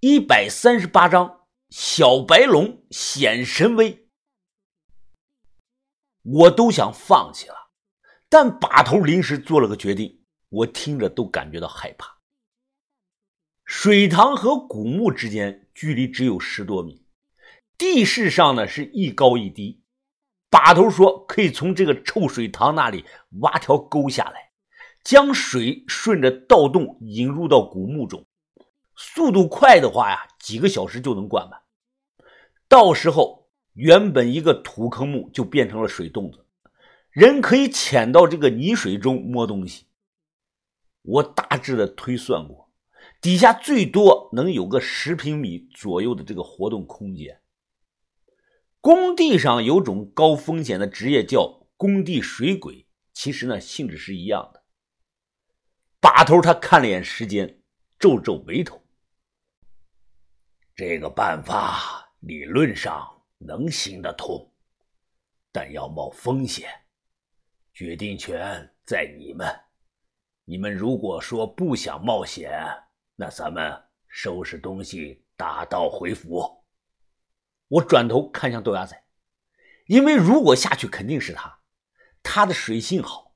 一百三十八章，小白龙显神威。我都想放弃了，但把头临时做了个决定，我听着都感觉到害怕。水塘和古墓之间距离只有十多米，地势上呢是一高一低。把头说可以从这个臭水塘那里挖条沟下来，将水顺着盗洞引入到古墓中。速度快的话呀，几个小时就能灌满。到时候，原本一个土坑墓就变成了水洞子，人可以潜到这个泥水中摸东西。我大致的推算过，底下最多能有个十平米左右的这个活动空间。工地上有种高风险的职业叫工地水鬼，其实呢性质是一样的。把头他看了眼时间，皱皱眉头。这个办法理论上能行得通，但要冒风险。决定权在你们。你们如果说不想冒险，那咱们收拾东西，打道回府。我转头看向豆芽仔，因为如果下去肯定是他，他的水性好。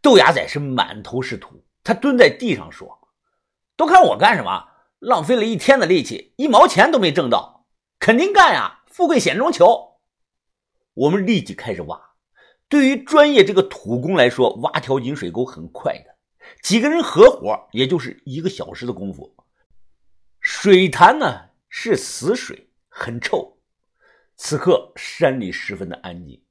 豆芽仔是满头是土，他蹲在地上说：“都看我干什么？”浪费了一天的力气，一毛钱都没挣到，肯定干呀！富贵险中求。我们立即开始挖。对于专业这个土工来说，挖条引水沟很快的，几个人合伙，也就是一个小时的功夫。水潭呢是死水，很臭。此刻山里十分的安静，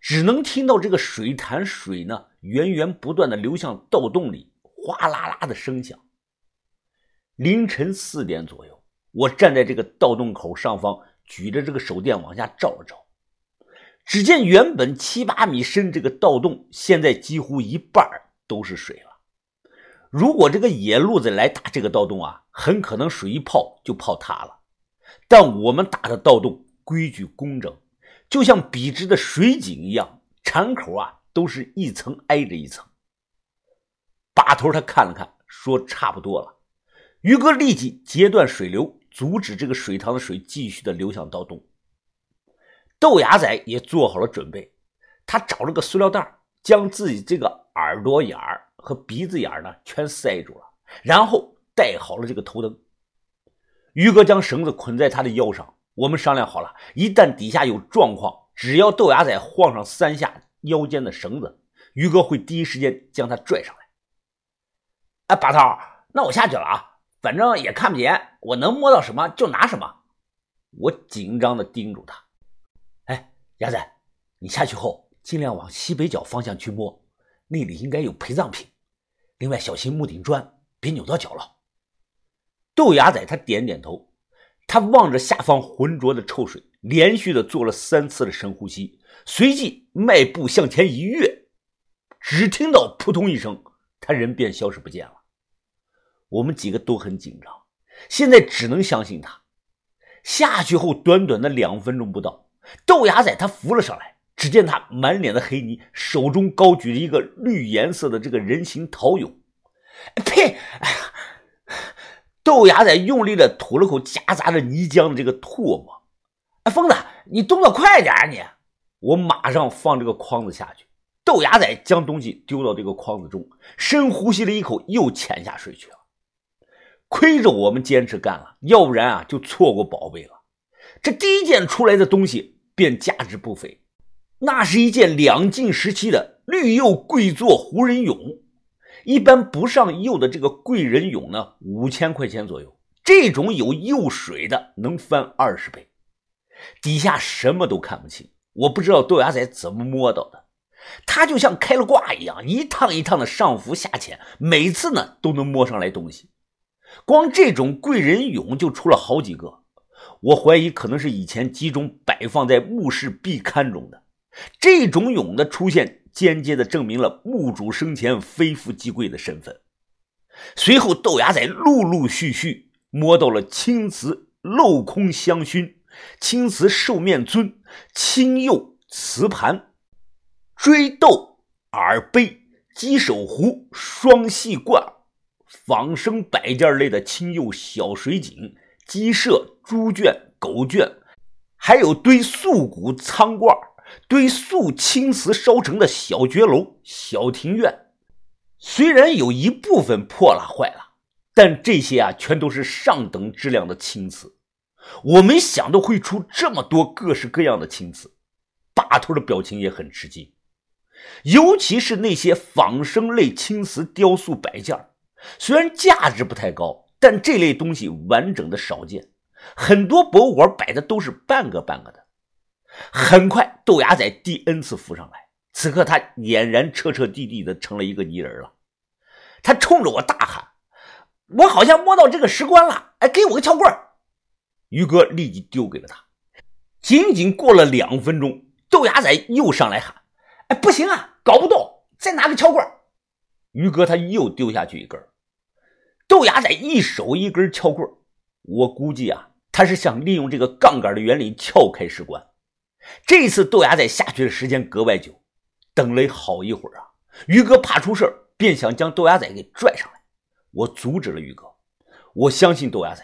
只能听到这个水潭水呢源源不断的流向盗洞里，哗啦啦的声响。凌晨四点左右，我站在这个盗洞口上方，举着这个手电往下照了照。只见原本七八米深这个盗洞，现在几乎一半都是水了。如果这个野路子来打这个盗洞啊，很可能水一泡就泡塌了。但我们打的盗洞规矩工整，就像笔直的水井一样，铲口啊都是一层挨着一层。把头他看了看，说：“差不多了。”于哥立即截断水流，阻止这个水塘的水继续的流向盗洞。豆芽仔也做好了准备，他找了个塑料袋，将自己这个耳朵眼儿和鼻子眼儿呢全塞住了，然后带好了这个头灯。于哥将绳子捆在他的腰上，我们商量好了，一旦底下有状况，只要豆芽仔晃上三下腰间的绳子，于哥会第一时间将他拽上来。哎，把头，那我下去了啊。反正也看不见，我能摸到什么就拿什么。我紧张的叮嘱他：“哎，鸭仔，你下去后尽量往西北角方向去摸，那里应该有陪葬品。另外，小心木顶砖，别扭到脚了。”豆芽仔他点点头，他望着下方浑浊的臭水，连续的做了三次的深呼吸，随即迈步向前一跃，只听到扑通一声，他人便消失不见了。我们几个都很紧张，现在只能相信他。下去后，短短的两分钟不到，豆芽仔他浮了上来。只见他满脸的黑泥，手中高举着一个绿颜色的这个人形陶俑。呸！豆芽仔用力的吐了口夹杂着泥浆的这个唾沫。哎，疯子，你动作快点啊！你，我马上放这个筐子下去。豆芽仔将东西丢到这个筐子中，深呼吸了一口，又潜下水去了。亏着我们坚持干了，要不然啊就错过宝贝了。这第一件出来的东西便价值不菲，那是一件两晋时期的绿釉跪坐胡人俑。一般不上釉的这个贵人俑呢，五千块钱左右。这种有釉水的能翻二十倍。底下什么都看不清，我不知道豆芽仔怎么摸到的。他就像开了挂一样，一趟一趟的上浮下潜，每次呢都能摸上来东西。光这种贵人俑就出了好几个，我怀疑可能是以前集中摆放在墓室壁龛中的。这种俑的出现，间接的证明了墓主生前非富即贵的身份。随后，豆芽仔陆陆续续摸到了青瓷镂空香薰、青瓷兽面尊、青釉瓷盘、锥豆耳杯、鸡首壶、双细罐。仿生摆件类的青釉小水井、鸡舍、猪圈、狗圈，还有堆素骨仓罐、堆素青瓷烧成的小阁楼、小庭院。虽然有一部分破了坏了，但这些啊，全都是上等质量的青瓷。我没想到会出这么多各式各样的青瓷。把头的表情也很吃惊，尤其是那些仿生类青瓷雕塑摆件，虽然价值不太高，但这类东西完整的少见，很多博物馆摆的都是半个半个的。很快，豆芽仔第 N 次浮上来，此刻他俨然彻彻底底的成了一个泥人了。他冲着我大喊：“我好像摸到这个石棺了！哎，给我个撬棍！”于哥立即丢给了他。仅仅过了两分钟。豆芽仔又上来喊：“哎，不行啊，搞不动，再拿个撬棍。”于哥他又丢下去一根。豆芽仔一手一根撬棍，我估计啊，他是想利用这个杠杆的原理撬开石棺。这次豆芽仔下去的时间格外久，等了好一会儿啊。于哥怕出事便想将豆芽仔给拽上来。我阻止了于哥，我相信豆芽仔，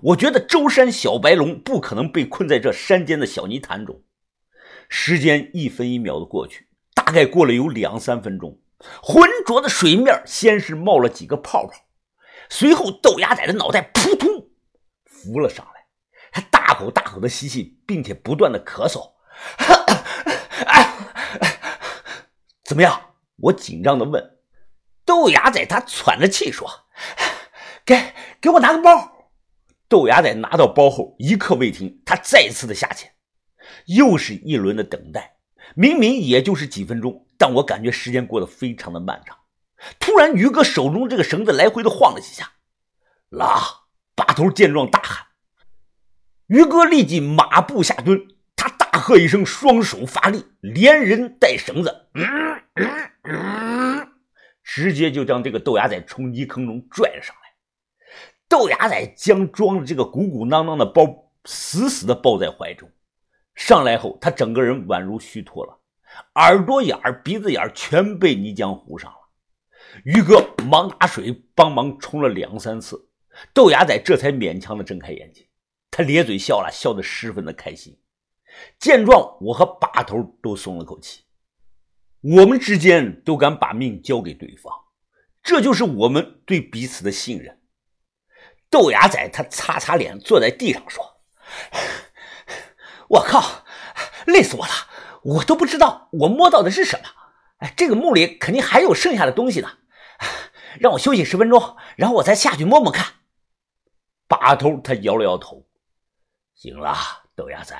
我觉得舟山小白龙不可能被困在这山间的小泥潭中。时间一分一秒的过去，大概过了有两三分钟，浑浊的水面先是冒了几个泡泡，随后豆芽仔的脑袋扑通浮了上来，他大口大口的吸气，并且不断的咳嗽。怎么样？我紧张的问。豆芽仔他喘着气说：“给给我拿个包。”豆芽仔拿到包后，一刻未停，他再次的下潜。又是一轮的等待，明明也就是几分钟，但我感觉时间过得非常的漫长。突然，于哥手中这个绳子来回的晃了几下，拉！把头见状大喊，于哥立即马步下蹲，他大喝一声，双手发力，连人带绳子，嗯嗯嗯，直接就将这个豆芽仔从泥坑中拽了上来。豆芽仔将装着这个鼓鼓囊囊的包死死的抱在怀中。上来后，他整个人宛如虚脱了，耳朵眼儿、鼻子眼儿全被泥浆糊上了。于哥忙拿水帮忙冲了两三次，豆芽仔这才勉强的睁开眼睛。他咧嘴笑了笑，得十分的开心。见状，我和把头都松了口气。我们之间都敢把命交给对方，这就是我们对彼此的信任。豆芽仔他擦擦脸，坐在地上说。我靠，累死我了！我都不知道我摸到的是什么。哎，这个墓里肯定还有剩下的东西呢。让我休息十分钟，然后我再下去摸摸看。把头他摇了摇头。行了，豆芽仔，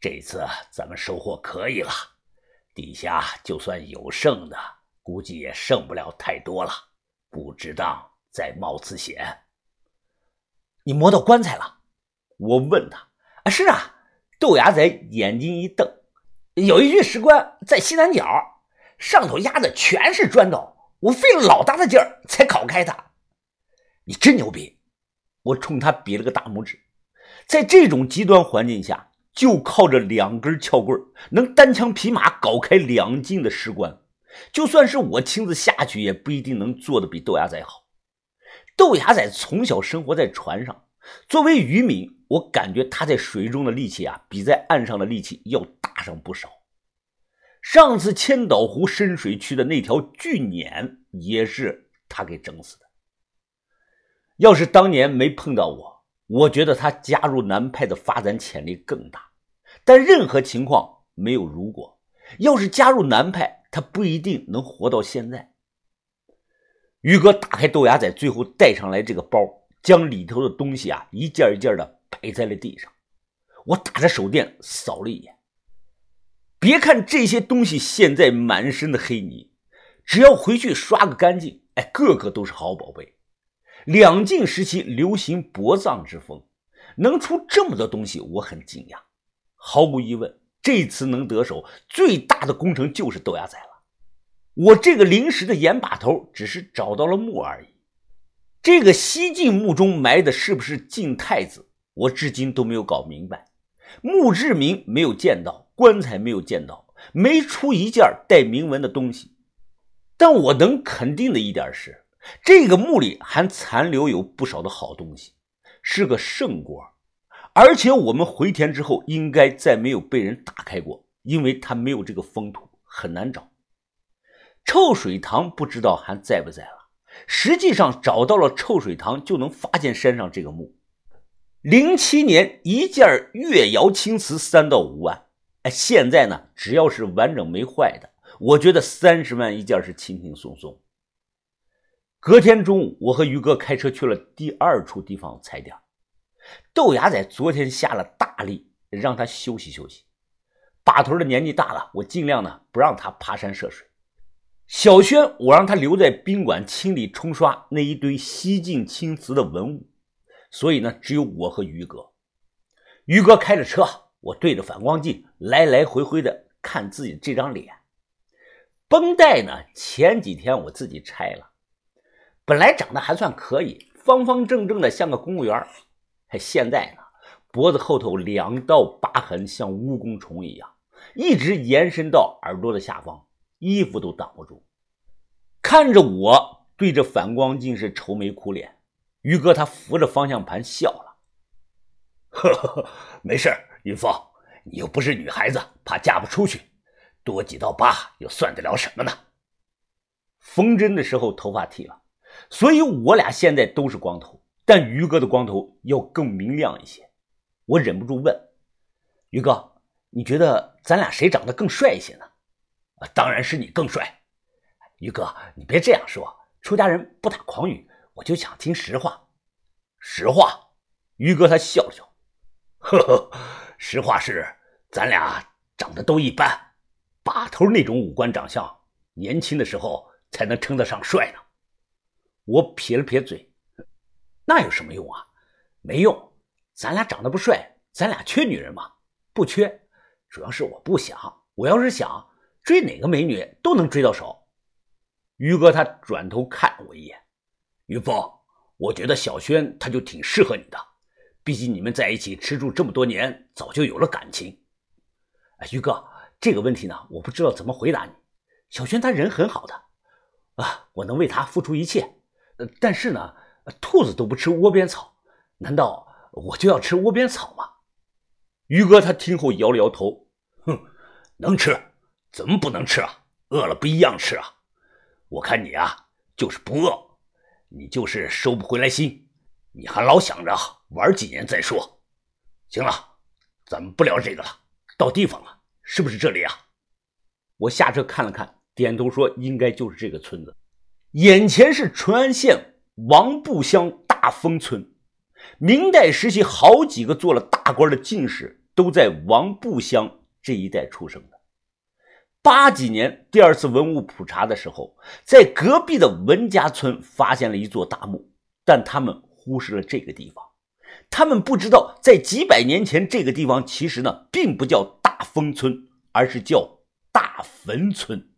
这次咱们收获可以了。底下就算有剩的，估计也剩不了太多了。不值当再冒此险。你摸到棺材了？我问他。啊，是啊。豆芽仔眼睛一瞪，有一具石棺在西南角，上头压的全是砖头，我费了老大的劲儿才搞开它。你真牛逼！我冲他比了个大拇指。在这种极端环境下，就靠着两根撬棍能单枪匹马搞开两进的石棺，就算是我亲自下去，也不一定能做的比豆芽仔好。豆芽仔从小生活在船上，作为渔民。我感觉他在水中的力气啊，比在岸上的力气要大上不少。上次千岛湖深水区的那条巨鲶也是他给整死的。要是当年没碰到我，我觉得他加入南派的发展潜力更大。但任何情况没有如果，要是加入南派，他不一定能活到现在。于哥打开豆芽仔最后带上来这个包，将里头的东西啊一件一件的。摆在了地上，我打着手电扫了一眼。别看这些东西现在满身的黑泥，只要回去刷个干净，哎，个个都是好宝贝。两晋时期流行薄葬之风，能出这么多东西，我很惊讶。毫无疑问，这次能得手最大的工程就是豆芽仔了。我这个临时的盐把头，只是找到了墓而已。这个西晋墓中埋的是不是晋太子？我至今都没有搞明白，墓志铭没有见到，棺材没有见到，没出一件带铭文的东西。但我能肯定的一点是，这个墓里还残留有不少的好东西，是个圣果，而且我们回填之后应该再没有被人打开过，因为它没有这个封土，很难找。臭水塘不知道还在不在了。实际上找到了臭水塘，就能发现山上这个墓。零七年一件越窑青瓷三到五万，哎，现在呢，只要是完整没坏的，我觉得三十万一件是轻轻松松。隔天中午，我和于哥开车去了第二处地方踩点。豆芽仔昨天下了大力，让他休息休息。把头的年纪大了，我尽量呢不让他爬山涉水。小轩，我让他留在宾馆清理冲刷那一堆西晋青瓷的文物，所以呢，只有我和于哥。于哥开着车，我对着反光镜来来回回的看自己这张脸。绷带呢，前几天我自己拆了，本来长得还算可以，方方正正的像个公务员。现在呢，脖子后头两道疤痕像蜈蚣虫一样，一直延伸到耳朵的下方。衣服都挡不住，看着我对着反光镜是愁眉苦脸。于哥他扶着方向盘笑了，呵呵呵，没事云峰，你又不是女孩子，怕嫁不出去，多几道疤又算得了什么呢？缝针的时候头发剃了，所以我俩现在都是光头，但于哥的光头要更明亮一些。我忍不住问于哥：“你觉得咱俩谁长得更帅一些呢？”当然是你更帅，于哥，你别这样说。出家人不打诳语，我就想听实话。实话，于哥他笑笑，呵呵，实话是咱俩长得都一般，把头那种五官长相，年轻的时候才能称得上帅呢。我撇了撇嘴，那有什么用啊？没用，咱俩长得不帅，咱俩缺女人吗？不缺，主要是我不想。我要是想。追哪个美女都能追到手。于哥他转头看我一眼，于峰，我觉得小轩他就挺适合你的，毕竟你们在一起吃住这么多年，早就有了感情。哎，于哥，这个问题呢，我不知道怎么回答你。小轩他人很好的，啊，我能为他付出一切。呃，但是呢，兔子都不吃窝边草，难道我就要吃窝边草吗？于哥他听后摇了摇头，哼，能吃。怎么不能吃啊？饿了不一样吃啊！我看你啊，就是不饿，你就是收不回来心，你还老想着玩几年再说。行了，咱们不聊这个了，到地方了，是不是这里啊？我下车看了看，点头说：“应该就是这个村子。”眼前是淳安县王埠乡大丰村，明代时期好几个做了大官的进士都在王埠乡这一带出生的。八几年第二次文物普查的时候，在隔壁的文家村发现了一座大墓，但他们忽视了这个地方。他们不知道，在几百年前，这个地方其实呢并不叫大丰村，而是叫大坟村。